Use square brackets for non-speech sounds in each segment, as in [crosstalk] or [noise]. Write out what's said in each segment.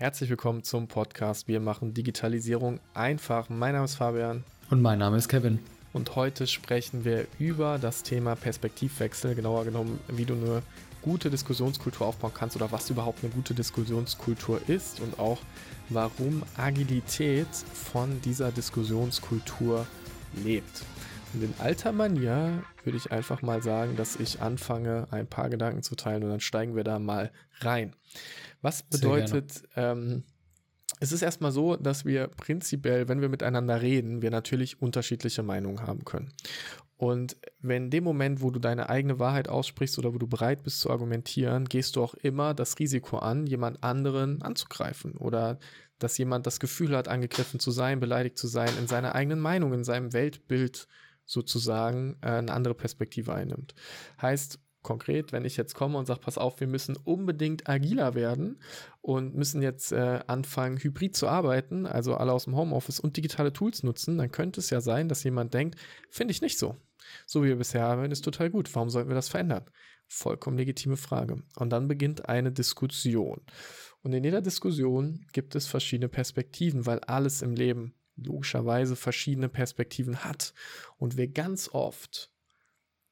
Herzlich willkommen zum Podcast. Wir machen Digitalisierung einfach. Mein Name ist Fabian. Und mein Name ist Kevin. Und heute sprechen wir über das Thema Perspektivwechsel, genauer genommen, wie du eine gute Diskussionskultur aufbauen kannst oder was überhaupt eine gute Diskussionskultur ist und auch warum Agilität von dieser Diskussionskultur lebt. Und in alter Manier würde ich einfach mal sagen, dass ich anfange, ein paar Gedanken zu teilen und dann steigen wir da mal rein. Was bedeutet, ähm, es ist erstmal so, dass wir prinzipiell, wenn wir miteinander reden, wir natürlich unterschiedliche Meinungen haben können. Und wenn in dem Moment, wo du deine eigene Wahrheit aussprichst oder wo du bereit bist zu argumentieren, gehst du auch immer das Risiko an, jemand anderen anzugreifen oder dass jemand das Gefühl hat, angegriffen zu sein, beleidigt zu sein, in seiner eigenen Meinung, in seinem Weltbild sozusagen äh, eine andere Perspektive einnimmt. Heißt, konkret, wenn ich jetzt komme und sage, pass auf, wir müssen unbedingt agiler werden und müssen jetzt äh, anfangen, hybrid zu arbeiten, also alle aus dem Homeoffice und digitale Tools nutzen, dann könnte es ja sein, dass jemand denkt, finde ich nicht so. So wie wir bisher haben, ist total gut. Warum sollten wir das verändern? Vollkommen legitime Frage. Und dann beginnt eine Diskussion. Und in jeder Diskussion gibt es verschiedene Perspektiven, weil alles im Leben logischerweise verschiedene Perspektiven hat. Und wir ganz oft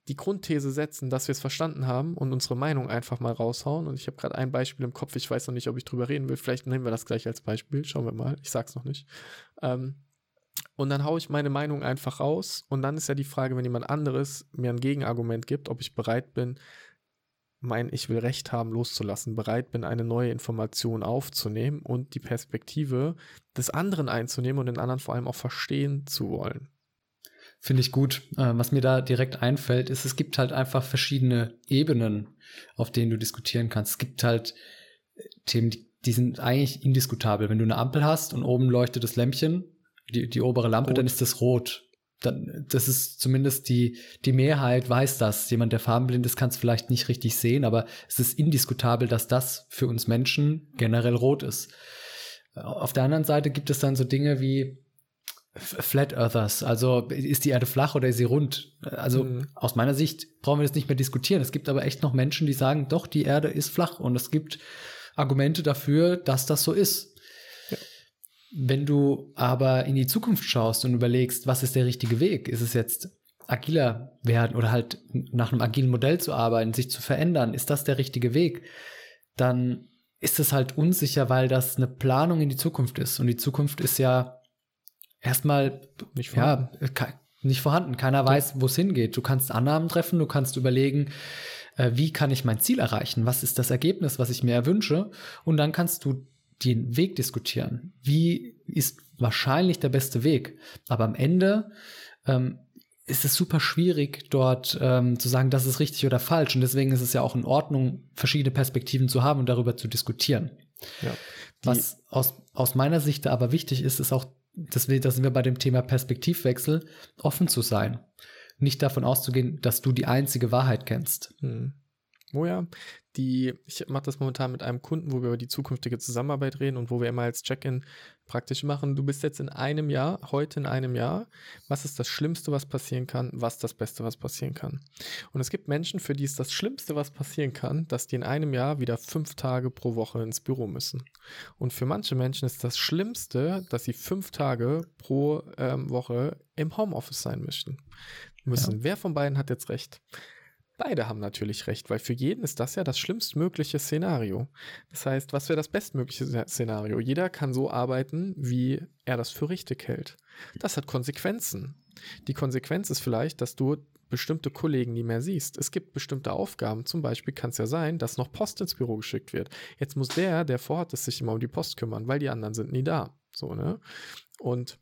die Grundthese setzen, dass wir es verstanden haben und unsere Meinung einfach mal raushauen. Und ich habe gerade ein Beispiel im Kopf, ich weiß noch nicht, ob ich drüber reden will. Vielleicht nehmen wir das gleich als Beispiel. Schauen wir mal. Ich sag's noch nicht. Ähm, und dann haue ich meine Meinung einfach raus. Und dann ist ja die Frage, wenn jemand anderes mir ein Gegenargument gibt, ob ich bereit bin, mein Ich will Recht haben loszulassen, bereit bin, eine neue Information aufzunehmen und die Perspektive des anderen einzunehmen und den anderen vor allem auch verstehen zu wollen. Finde ich gut. Äh, was mir da direkt einfällt, ist, es gibt halt einfach verschiedene Ebenen, auf denen du diskutieren kannst. Es gibt halt äh, Themen, die, die sind eigentlich indiskutabel. Wenn du eine Ampel hast und oben leuchtet das Lämpchen, die, die obere Lampe, rot. dann ist das rot. Dann, das ist zumindest die, die Mehrheit weiß das. Jemand, der farbenblind ist, kann es vielleicht nicht richtig sehen, aber es ist indiskutabel, dass das für uns Menschen generell rot ist. Auf der anderen Seite gibt es dann so Dinge wie, Flat Earthers, also ist die Erde flach oder ist sie rund? Also mhm. aus meiner Sicht brauchen wir das nicht mehr diskutieren. Es gibt aber echt noch Menschen, die sagen, doch, die Erde ist flach und es gibt Argumente dafür, dass das so ist. Wenn du aber in die Zukunft schaust und überlegst, was ist der richtige Weg? Ist es jetzt agiler werden oder halt nach einem agilen Modell zu arbeiten, sich zu verändern? Ist das der richtige Weg? Dann ist es halt unsicher, weil das eine Planung in die Zukunft ist. Und die Zukunft ist ja erstmal nicht vorhanden. Ja, nicht vorhanden. Keiner weiß, wo es hingeht. Du kannst Annahmen treffen, du kannst überlegen, äh, wie kann ich mein Ziel erreichen? Was ist das Ergebnis, was ich mir erwünsche? Und dann kannst du den Weg diskutieren. Wie ist wahrscheinlich der beste Weg? Aber am Ende ähm, ist es super schwierig, dort ähm, zu sagen, das ist richtig oder falsch. Und deswegen ist es ja auch in Ordnung, verschiedene Perspektiven zu haben und darüber zu diskutieren. Ja, Was aus, aus meiner Sicht aber wichtig ist, ist auch deswegen, da sind wir bei dem Thema Perspektivwechsel, offen zu sein. Nicht davon auszugehen, dass du die einzige Wahrheit kennst. Hm. Oh ja, die, ich mache das momentan mit einem Kunden, wo wir über die zukünftige Zusammenarbeit reden und wo wir immer als Check-in praktisch machen. Du bist jetzt in einem Jahr, heute in einem Jahr. Was ist das Schlimmste, was passieren kann? Was das Beste, was passieren kann? Und es gibt Menschen, für die ist das Schlimmste, was passieren kann, dass die in einem Jahr wieder fünf Tage pro Woche ins Büro müssen. Und für manche Menschen ist das Schlimmste, dass sie fünf Tage pro ähm, Woche im Homeoffice sein möchten. Müssen. Ja. Wer von beiden hat jetzt recht? Beide haben natürlich recht, weil für jeden ist das ja das schlimmstmögliche Szenario. Das heißt, was wäre das bestmögliche Szenario? Jeder kann so arbeiten, wie er das für richtig hält. Das hat Konsequenzen. Die Konsequenz ist vielleicht, dass du bestimmte Kollegen nie mehr siehst. Es gibt bestimmte Aufgaben. Zum Beispiel kann es ja sein, dass noch Post ins Büro geschickt wird. Jetzt muss der, der vorhat, sich immer um die Post kümmern, weil die anderen sind nie da. So, ne? Und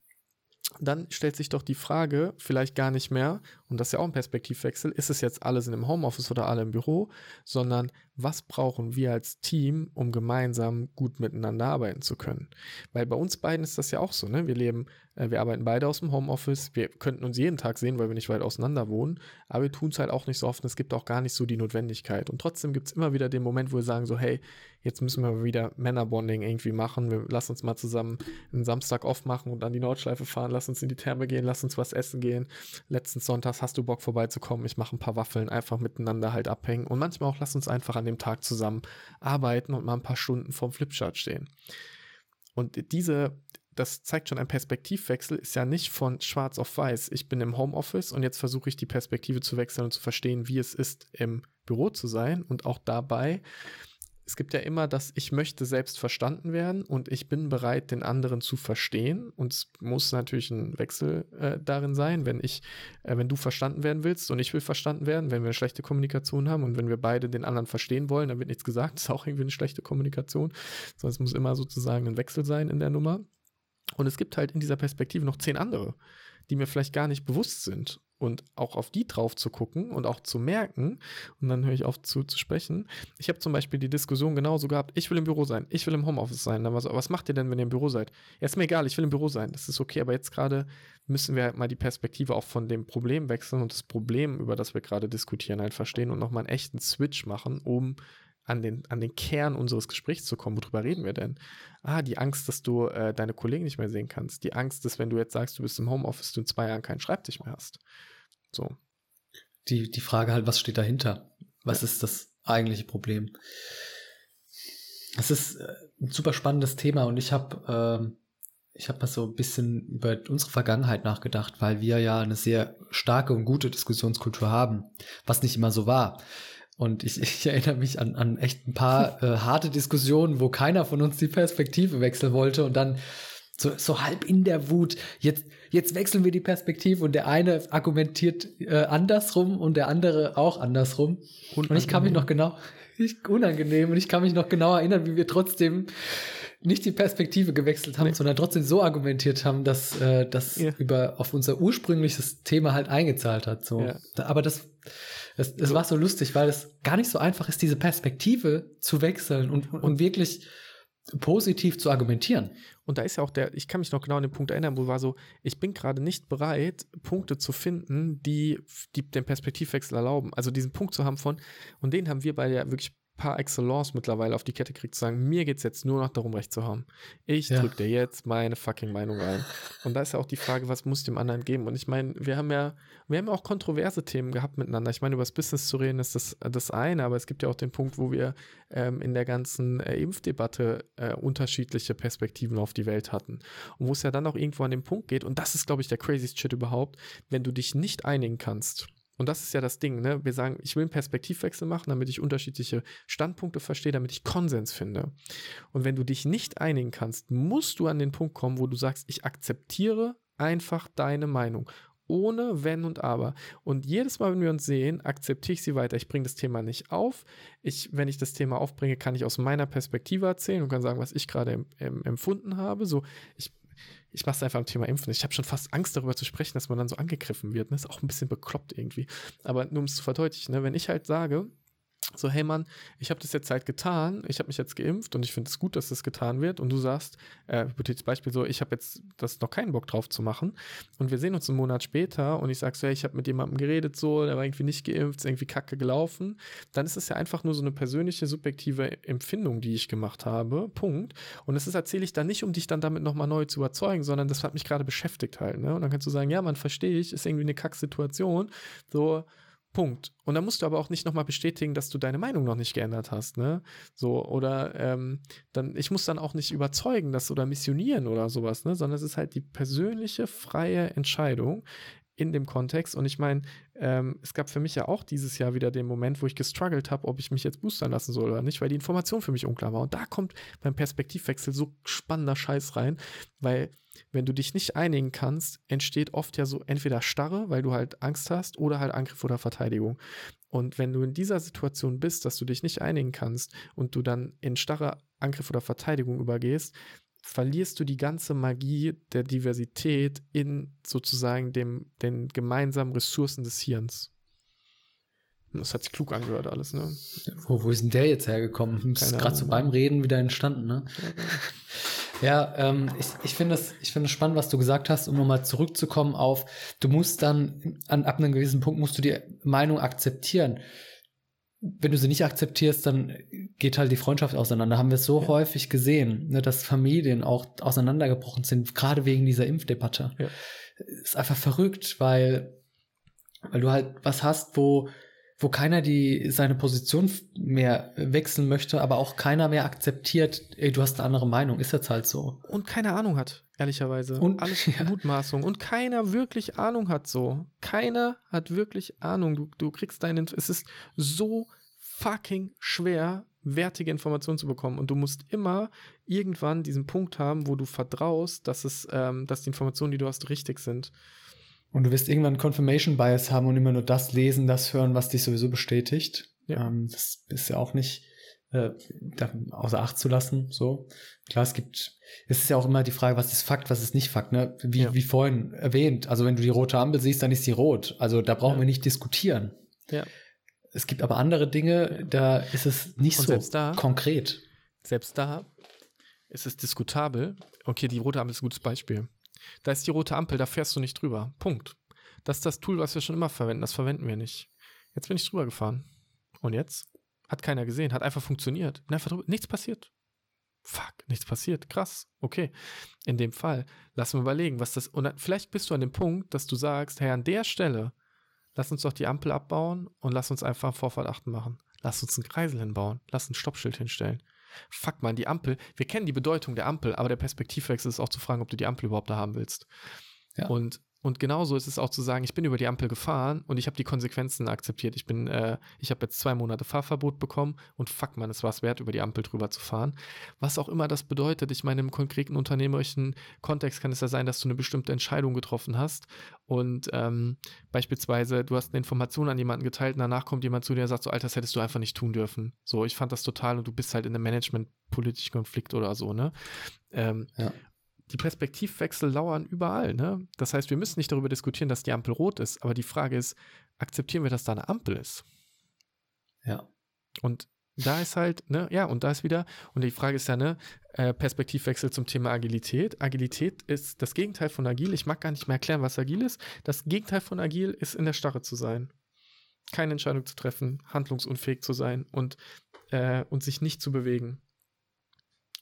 dann stellt sich doch die Frage, vielleicht gar nicht mehr, und das ist ja auch ein Perspektivwechsel, ist es jetzt alle sind im Homeoffice oder alle im Büro, sondern was brauchen wir als Team, um gemeinsam gut miteinander arbeiten zu können? Weil bei uns beiden ist das ja auch so, ne? Wir leben, äh, wir arbeiten beide aus dem Homeoffice, wir könnten uns jeden Tag sehen, weil wir nicht weit auseinander wohnen, aber wir tun es halt auch nicht so oft und es gibt auch gar nicht so die Notwendigkeit. Und trotzdem gibt es immer wieder den Moment, wo wir sagen so, hey, jetzt müssen wir wieder Männerbonding irgendwie machen, wir lassen uns mal zusammen einen Samstag aufmachen und dann die Nordschleife fahren, lass uns in die Therme gehen, lass uns was essen gehen. Letzten Sonntags hast du Bock vorbeizukommen, ich mache ein paar Waffeln, einfach miteinander halt abhängen und manchmal auch lass uns einfach an dem Tag zusammen arbeiten und mal ein paar Stunden vorm Flipchart stehen. Und diese, das zeigt schon, ein Perspektivwechsel ist ja nicht von schwarz auf weiß. Ich bin im Homeoffice und jetzt versuche ich die Perspektive zu wechseln und zu verstehen, wie es ist, im Büro zu sein und auch dabei es gibt ja immer das, ich möchte selbst verstanden werden und ich bin bereit, den anderen zu verstehen. Und es muss natürlich ein Wechsel äh, darin sein, wenn ich, äh, wenn du verstanden werden willst und ich will verstanden werden, wenn wir eine schlechte Kommunikation haben und wenn wir beide den anderen verstehen wollen, dann wird nichts gesagt, das ist auch irgendwie eine schlechte Kommunikation. Sondern es muss immer sozusagen ein Wechsel sein in der Nummer. Und es gibt halt in dieser Perspektive noch zehn andere, die mir vielleicht gar nicht bewusst sind und auch auf die drauf zu gucken und auch zu merken, und dann höre ich auf zu, zu sprechen. Ich habe zum Beispiel die Diskussion genauso gehabt, ich will im Büro sein, ich will im Homeoffice sein. Dann war so, was macht ihr denn, wenn ihr im Büro seid? Ja, ist mir egal, ich will im Büro sein, das ist okay, aber jetzt gerade müssen wir halt mal die Perspektive auch von dem Problem wechseln und das Problem, über das wir gerade diskutieren, halt verstehen und nochmal einen echten Switch machen, um an den, an den Kern unseres Gesprächs zu kommen. Worüber reden wir denn? Ah, die Angst, dass du äh, deine Kollegen nicht mehr sehen kannst. Die Angst, dass wenn du jetzt sagst, du bist im Homeoffice, du in zwei Jahren keinen Schreibtisch mehr hast. So. Die, die Frage halt, was steht dahinter? Was ja. ist das eigentliche Problem? Das ist äh, ein super spannendes Thema und ich habe ähm, ich habe mal so ein bisschen über unsere Vergangenheit nachgedacht, weil wir ja eine sehr starke und gute Diskussionskultur haben, was nicht immer so war. Und ich, [laughs] ich erinnere mich an, an echt ein paar [laughs] äh, harte Diskussionen, wo keiner von uns die Perspektive wechseln wollte und dann so, so halb in der Wut, jetzt, jetzt wechseln wir die Perspektive und der eine argumentiert äh, andersrum und der andere auch andersrum. Unangenehm. Und ich kann mich noch genau, [laughs] ich, unangenehm, und ich kann mich noch genau erinnern, wie wir trotzdem nicht die Perspektive gewechselt haben, nee. sondern trotzdem so argumentiert haben, dass äh, das ja. über auf unser ursprüngliches Thema halt eingezahlt hat. So. Ja. Aber das es, es war so lustig, weil es gar nicht so einfach ist, diese Perspektive zu wechseln und, und wirklich positiv zu argumentieren. Und da ist ja auch der, ich kann mich noch genau an den Punkt erinnern, wo war so, ich bin gerade nicht bereit, Punkte zu finden, die, die den Perspektivwechsel erlauben. Also diesen Punkt zu haben von, und den haben wir beide ja wirklich par excellence mittlerweile auf die Kette kriegt, zu sagen, mir geht es jetzt nur noch darum, Recht zu haben. Ich ja. drücke dir jetzt meine fucking Meinung ein. Und da ist ja auch die Frage, was muss dem anderen geben? Und ich meine, wir haben ja, wir haben ja auch kontroverse Themen gehabt miteinander. Ich meine, über das Business zu reden ist das, das eine, aber es gibt ja auch den Punkt, wo wir ähm, in der ganzen äh, Impfdebatte äh, unterschiedliche Perspektiven auf die Welt hatten. Und wo es ja dann auch irgendwo an den Punkt geht, und das ist, glaube ich, der craziest Shit überhaupt, wenn du dich nicht einigen kannst und das ist ja das Ding, ne? Wir sagen, ich will einen Perspektivwechsel machen, damit ich unterschiedliche Standpunkte verstehe, damit ich Konsens finde. Und wenn du dich nicht einigen kannst, musst du an den Punkt kommen, wo du sagst, ich akzeptiere einfach deine Meinung. Ohne Wenn und Aber. Und jedes Mal, wenn wir uns sehen, akzeptiere ich sie weiter. Ich bringe das Thema nicht auf. Ich, wenn ich das Thema aufbringe, kann ich aus meiner Perspektive erzählen und kann sagen, was ich gerade empfunden habe. So, ich ich mache es einfach am Thema Impfen. Ich habe schon fast Angst darüber zu sprechen, dass man dann so angegriffen wird. Das ist auch ein bisschen bekloppt irgendwie. Aber nur um es zu verdeutlichen, ne? wenn ich halt sage, so, hey Mann, ich habe das jetzt halt getan, ich habe mich jetzt geimpft und ich finde es gut, dass das getan wird. Und du sagst, äh, Beispiel so, ich habe jetzt das noch keinen Bock drauf zu machen. Und wir sehen uns einen Monat später und ich sage so, hey, ich habe mit jemandem geredet, so, der war irgendwie nicht geimpft, ist irgendwie kacke gelaufen. Dann ist es ja einfach nur so eine persönliche, subjektive Empfindung, die ich gemacht habe. Punkt. Und das erzähle ich dann nicht, um dich dann damit nochmal neu zu überzeugen, sondern das hat mich gerade beschäftigt halt. Ne? Und dann kannst du sagen, ja, man verstehe ich, ist irgendwie eine Kacksituation. So, Punkt. Und dann musst du aber auch nicht nochmal bestätigen, dass du deine Meinung noch nicht geändert hast, ne? So, oder ähm, dann, ich muss dann auch nicht überzeugen, dass oder missionieren oder sowas, ne? Sondern es ist halt die persönliche, freie Entscheidung in dem Kontext. Und ich meine, ähm, es gab für mich ja auch dieses Jahr wieder den Moment, wo ich gestruggelt habe, ob ich mich jetzt boostern lassen soll oder nicht, weil die Information für mich unklar war. Und da kommt beim Perspektivwechsel so spannender Scheiß rein, weil wenn du dich nicht einigen kannst, entsteht oft ja so entweder Starre, weil du halt Angst hast, oder halt Angriff oder Verteidigung. Und wenn du in dieser Situation bist, dass du dich nicht einigen kannst und du dann in starre Angriff oder Verteidigung übergehst, verlierst du die ganze Magie der Diversität in sozusagen dem, den gemeinsamen Ressourcen des Hirns. Das hat sich klug angehört alles, ne? Wo, wo ist denn der jetzt hergekommen? Das ist gerade so beim Reden wieder entstanden, ne? Ja, genau. Ja, ähm, ich, ich finde es ich finde es spannend, was du gesagt hast, um nochmal zurückzukommen auf, du musst dann, an, ab einem gewissen Punkt musst du die Meinung akzeptieren. Wenn du sie nicht akzeptierst, dann geht halt die Freundschaft auseinander. Haben wir so ja. häufig gesehen, ne, dass Familien auch auseinandergebrochen sind, gerade wegen dieser Impfdebatte. Ja. Ist einfach verrückt, weil, weil du halt was hast, wo wo keiner die seine Position mehr wechseln möchte, aber auch keiner mehr akzeptiert, ey, du hast eine andere Meinung, ist jetzt halt so. Und keine Ahnung hat, ehrlicherweise. Und- alles [laughs] ja. Mutmaßung. Und keiner wirklich Ahnung hat so. Keiner hat wirklich Ahnung. Du, du kriegst deine. Es ist so fucking schwer, wertige Informationen zu bekommen. Und du musst immer irgendwann diesen Punkt haben, wo du vertraust, dass es, ähm, dass die Informationen, die du hast, richtig sind. Und du wirst irgendwann Confirmation Bias haben und immer nur das lesen, das hören, was dich sowieso bestätigt. Ja. Ähm, das ist ja auch nicht äh, außer Acht zu lassen. So klar, es gibt. Es ist ja auch immer die Frage, was ist Fakt, was ist nicht Fakt. Ne? Wie, Ja. wie vorhin erwähnt. Also wenn du die rote Ampel siehst, dann ist sie rot. Also da brauchen Ja. wir nicht diskutieren. Ja. Es gibt aber andere Dinge, da ist es nicht Und so da- konkret. Selbst da ist es diskutabel. Okay, die rote Ampel ist ein gutes Beispiel. Da ist die rote Ampel, da fährst du nicht drüber. Punkt. Das ist das Tool, was wir schon immer verwenden. Das verwenden wir nicht. Jetzt bin ich drüber gefahren. Und jetzt? Hat keiner gesehen, hat einfach funktioniert. Einfach drüber. Nichts passiert. Fuck, nichts passiert. Krass. Okay. In dem Fall, lass mal überlegen, was das. Und vielleicht bist du an dem Punkt, dass du sagst, hey, an der Stelle, lass uns doch die Ampel abbauen und lass uns einfach Vorfahrt achten machen. Lass uns einen Kreisel hinbauen. Lass ein Stoppschild hinstellen. Fuck man, die Ampel. Wir kennen die Bedeutung der Ampel, aber der Perspektivwechsel ist auch zu fragen, ob du die Ampel überhaupt da haben willst. Ja. Und, und genauso ist es auch zu sagen, ich bin über die Ampel gefahren und ich habe die Konsequenzen akzeptiert. Ich bin, äh, ich habe jetzt zwei Monate Fahrverbot bekommen und fuck man, es war es wert, über die Ampel drüber zu fahren. Was auch immer das bedeutet. Ich meine, im konkreten unternehmerischen Kontext kann es ja sein, dass du eine bestimmte Entscheidung getroffen hast und ähm, beispielsweise du hast eine Information an jemanden geteilt und danach kommt jemand zu dir und sagt so, Alter, das hättest du einfach nicht tun dürfen. So, ich fand das total und du bist halt in einem Management-politischen Konflikt oder so, ne? Ähm, Ja. Die Perspektivwechsel lauern überall. Ne? Das heißt, wir müssen nicht darüber diskutieren, dass die Ampel rot ist, aber die Frage ist, akzeptieren wir, dass da eine Ampel ist? Ja. Und da ist halt, ne, ja, und da ist wieder, und die Frage ist ja, ne, äh, Perspektivwechsel zum Thema Agilität. Agilität ist das Gegenteil von agil. Ich mag gar nicht mehr erklären, was agil ist. Das Gegenteil von agil ist in der Starre zu sein. Keine Entscheidung zu treffen, handlungsunfähig zu sein und, äh, und sich nicht zu bewegen.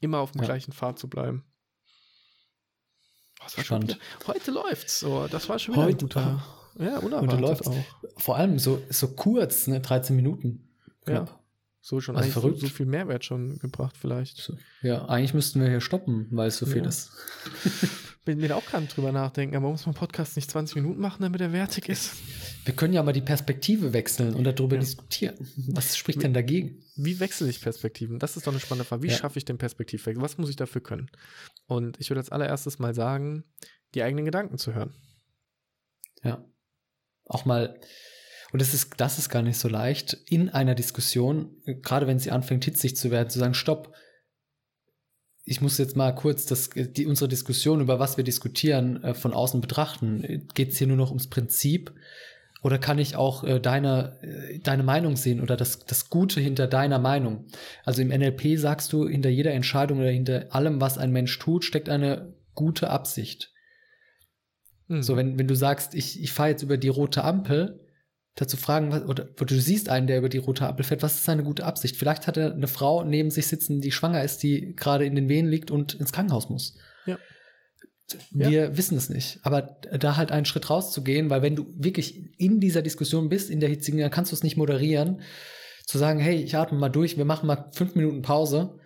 Immer auf dem Ja. gleichen Pfad zu bleiben. Oh, das war schon Spannend. heute läuft's. So, das war schon wieder ein Heute- guter. Ja, unerwartet Heute läuft's. auch. Vor allem so, so kurz, ne? 13 Minuten. Ja. Knapp. So schon Also eigentlich so, verrückt. so viel Mehrwert schon gebracht vielleicht. Ja, eigentlich müssten wir hier stoppen, weil es so viel Ja. ist. [laughs] Bin mir auch gerade drüber nachdenken, aber muss man Podcast nicht 20 Minuten machen, damit er wertig ist? Wir können ja mal die Perspektive wechseln und darüber Ja. diskutieren. Was spricht denn dagegen? Wie wechsle ich Perspektiven? Das ist doch eine spannende Frage. Wie Ja. schaffe ich den Perspektivwechsel? Was muss ich dafür können? Und ich würde als allererstes mal sagen, die eigenen Gedanken zu hören. Ja. Auch mal, und das ist, das ist gar nicht so leicht, in einer Diskussion, gerade wenn sie anfängt, hitzig zu werden, zu sagen, stopp, ich muss jetzt mal kurz das, die, unsere Diskussion, über was wir diskutieren, äh, von außen betrachten. Geht es hier nur noch ums Prinzip? Oder kann ich auch äh, deine, äh, deine Meinung sehen oder das, das Gute hinter deiner Meinung? Also im NLP sagst du, hinter jeder Entscheidung oder hinter allem, was ein Mensch tut, steckt eine gute Absicht. Hm. So, wenn, wenn du sagst, ich, ich fahre jetzt über die rote Ampel, dazu fragen, was, oder, oder du siehst einen, der über die rote Ampel fährt, was ist seine gute Absicht? Vielleicht hat er eine Frau neben sich sitzen, die schwanger ist, die gerade in den Wehen liegt und ins Krankenhaus muss. Ja. Wir wissen es nicht. Aber da halt einen Schritt rauszugehen, weil wenn du wirklich in dieser Diskussion bist, in der hitzigen, dann kannst du es nicht moderieren, zu sagen, hey, ich atme mal durch, wir machen mal fünf Minuten Pause.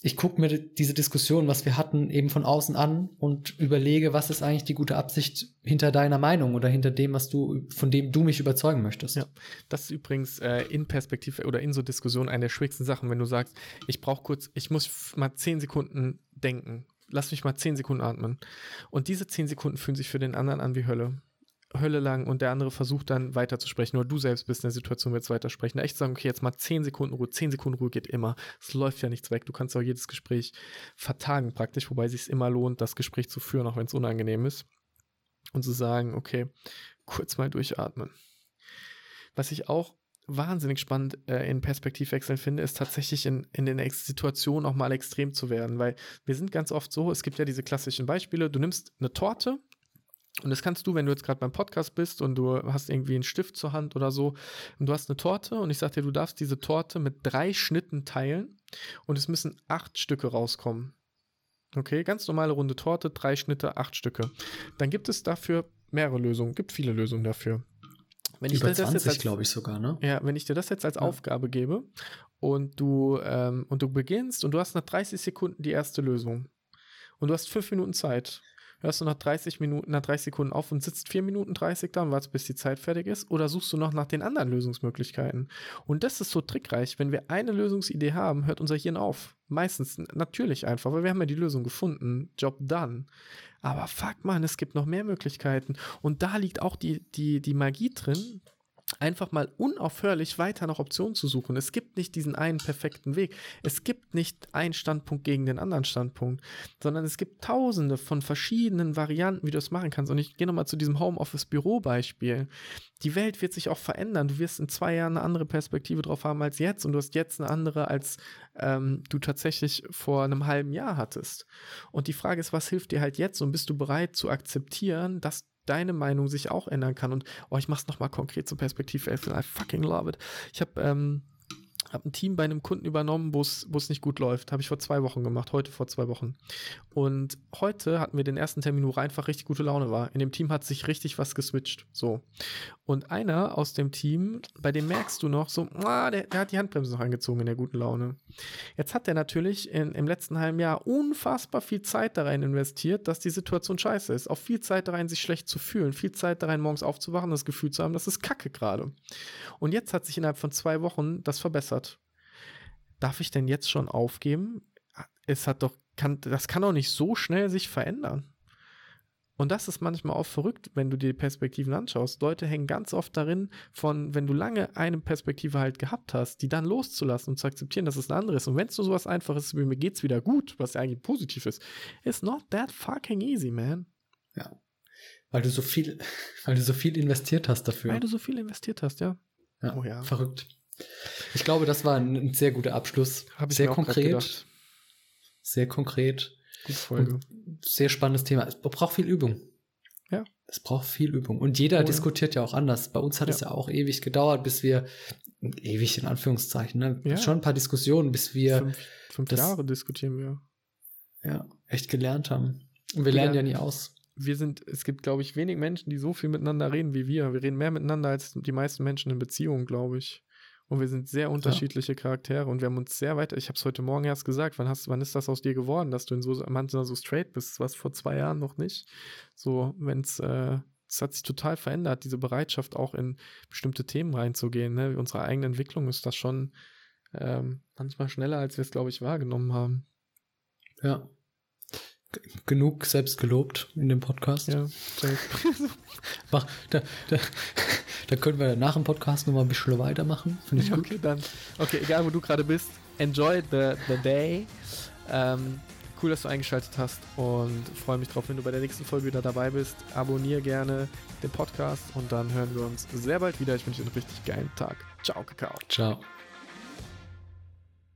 Ich gucke mir diese Diskussion, was wir hatten, eben von außen an und überlege, was ist eigentlich die gute Absicht hinter deiner Meinung oder hinter dem, was du, von dem du mich überzeugen möchtest. Ja. Das ist übrigens äh, in Perspektive oder in so Diskussionen eine der schwierigsten Sachen, wenn du sagst, ich brauche kurz, ich muss mal zehn Sekunden denken. Lass mich mal zehn Sekunden atmen. Und diese zehn Sekunden fühlen sich für den anderen an wie Hölle. Hölle lang und der andere versucht dann weiterzusprechen. Nur du selbst bist in der Situation, willst weitersprechen. Da echt sagen, okay, jetzt mal zehn Sekunden Ruhe. Zehn Sekunden Ruhe geht immer. Es läuft ja nichts weg. Du kannst auch jedes Gespräch vertagen praktisch, wobei es sich immer lohnt, das Gespräch zu führen, auch wenn es unangenehm ist. Und zu sagen, okay, kurz mal durchatmen. Was ich auch wahnsinnig spannend äh, in Perspektivwechseln finde, ist tatsächlich in, in den Ex Situationen auch mal extrem zu werden, weil wir sind ganz oft so, es gibt ja diese klassischen Beispiele, du nimmst eine Torte und das kannst du, wenn du jetzt gerade beim Podcast bist und du hast irgendwie einen Stift zur Hand oder so und du hast eine Torte und ich sag dir, du darfst diese Torte mit drei Schnitten teilen und es müssen acht Stücke rauskommen. Okay, ganz normale runde Torte, drei Schnitte, acht Stücke. Dann gibt es dafür mehrere Lösungen, gibt viele Lösungen dafür. Wenn ich Über dir das jetzt 20, als, glaube ich sogar, ne? ja, wenn ich dir das jetzt als Ja. Aufgabe gebe und du, ähm, und du beginnst und du hast nach 30 Sekunden die erste Lösung und du hast fünf Minuten Zeit, hörst du nach 30 Minuten, nach 30 Sekunden auf und sitzt 4 Minuten 30 da und wartest, bis die Zeit fertig ist? Oder suchst du noch nach den anderen Lösungsmöglichkeiten? Und das ist so trickreich. Wenn wir eine Lösungsidee haben, hört unser Hirn auf. Meistens natürlich einfach, weil wir haben ja die Lösung gefunden. Job done. Aber fuck man, es gibt noch mehr Möglichkeiten. Und da liegt auch die, die, die Magie drin, einfach mal unaufhörlich weiter nach Optionen zu suchen. Es gibt nicht diesen einen perfekten Weg. Es gibt nicht einen Standpunkt gegen den anderen Standpunkt, sondern es gibt tausende von verschiedenen Varianten, wie du es machen kannst. Und ich gehe nochmal zu diesem Homeoffice-Büro-Beispiel. Die Welt wird sich auch verändern. Du wirst in zwei Jahren eine andere Perspektive drauf haben als jetzt und du hast jetzt eine andere, als ähm, du tatsächlich vor einem halben Jahr hattest. Und die Frage ist, was hilft dir halt jetzt und bist du bereit zu akzeptieren, dass deine Meinung sich auch ändern kann. Und oh, ich mach's nochmal konkret zum Perspektivwechsel. I fucking love it. Ich habe ähm, hab ein Team bei einem Kunden übernommen, wo es nicht gut läuft. Habe ich vor zwei Wochen gemacht, heute vor zwei Wochen. Und heute hatten wir den ersten Termin, wo einfach richtig gute Laune war. In dem Team hat sich richtig was geswitcht. So. Und einer aus dem Team, bei dem merkst du noch so, ah, der, der hat die Handbremse noch angezogen in der guten Laune. Jetzt hat er natürlich in, im letzten halben Jahr unfassbar viel Zeit da rein investiert, dass die Situation scheiße ist. Auch viel Zeit da rein, sich schlecht zu fühlen. Viel Zeit da rein, morgens aufzuwachen, das Gefühl zu haben, das ist Kacke gerade. Und jetzt hat sich innerhalb von zwei Wochen das verbessert. Darf ich denn jetzt schon aufgeben? Es hat doch, kann, das kann doch nicht so schnell sich verändern. Und das ist manchmal auch verrückt, wenn du dir die Perspektiven anschaust. Leute hängen ganz oft darin, von, wenn du lange eine Perspektive halt gehabt hast, die dann loszulassen und zu akzeptieren, dass es eine andere ist. Und wenn es nur sowas Einfaches ist, wie mir geht's wieder gut, was ja eigentlich positiv ist, it's not that fucking easy, man. Ja. Weil du so viel, [laughs] weil du so viel investiert hast dafür. Weil du so viel investiert hast, ja. Ja, Oh ja. Verrückt. Ich glaube, das war ein, ein sehr guter Abschluss. Hab ich sehr konkret. Sehr konkret. Gute Folge. Und sehr spannendes Thema. Es braucht viel Übung. Ja. Es braucht viel Übung. Und jeder Oh ja. diskutiert ja auch anders. Bei uns hat es ja auch ewig gedauert, bis wir, ewig in Anführungszeichen, ne? Ja. schon ein paar Diskussionen, bis wir fünf fünf das- Jahre diskutieren wir. ja, echt gelernt haben. Und wir lernen Ja. ja nie aus. wir sind, es gibt, glaube ich, wenig Menschen, die so viel miteinander reden wie wir. Wir reden mehr miteinander als die meisten Menschen in Beziehungen, glaube ich. Und wir sind sehr unterschiedliche Charaktere und wir haben uns sehr weiter. Ich habe es heute Morgen erst gesagt. Wann, hast, wann ist das aus dir geworden, dass du in so manchmal so straight bist? Was vor zwei Jahren noch nicht. So, wenn es, äh, es hat sich total verändert, diese Bereitschaft auch in bestimmte Themen reinzugehen. Ne? Unsere eigene Entwicklung ist das schon ähm, manchmal schneller, als wir es, glaube ich, wahrgenommen haben. Ja. Genug selbst gelobt in dem Podcast. Ja. [laughs] Mach, da, da, da können wir nach dem Podcast noch mal ein bisschen weitermachen. Finde ich gut. Okay, dann. Okay, egal wo du gerade bist, enjoy the, the day. Ähm, cool, dass du eingeschaltet hast und freue mich drauf, wenn du bei der nächsten Folge wieder dabei bist. Abonniere gerne den Podcast und dann hören wir uns sehr bald wieder. Ich wünsche dir einen richtig geilen Tag. Ciao, Kakao. Ciao.